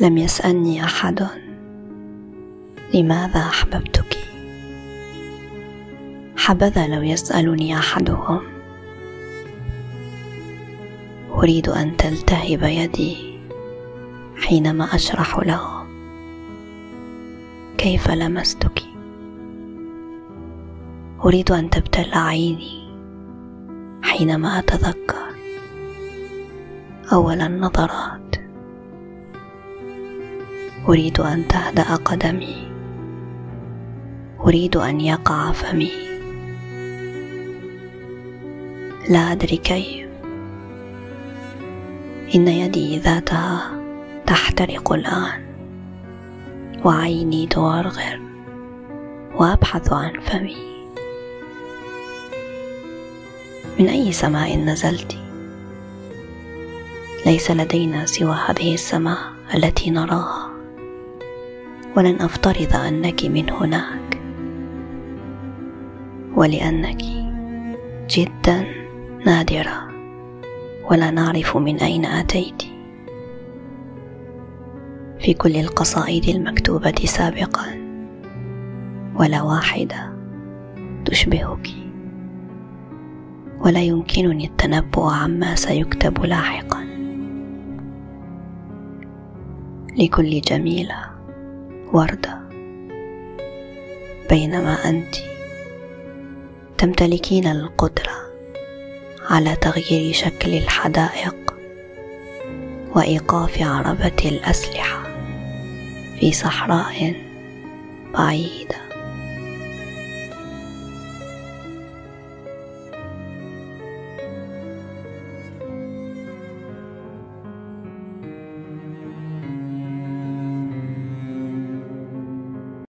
لم يسألني أحد. لماذا أحببتك؟ حبذا لو يسألني أحدهم. أريد أن تلتهب يدي حينما أشرح لهم كيف لمستك؟ أريد أن تبتل عيني حينما أتذكر. اول النظرات أريد أن تهدأ قدمي. أريد أن يقع فمي. لا أدري كيف. إن يدي ذاتها تحترق الآن وعيني تغرغر وأبحث عن فمي. من أي سماء نزلت؟ ليس لدينا سوى هذه السماء التي نراها. ولن أفترض أنك من هناك. ولأنك جدا نادرة. ولا نعرف من أين أتيت. في كل القصائد المكتوبة سابقا ولا واحدة تشبهك. ولا يمكنني التنبؤ عما سيكتب لاحقا. لكل جميلة وردة. بينما أنت تمتلكين القدرة على تغيير شكل الحدائق وإيقاف عربة الأسلحة في صحراء بعيدة.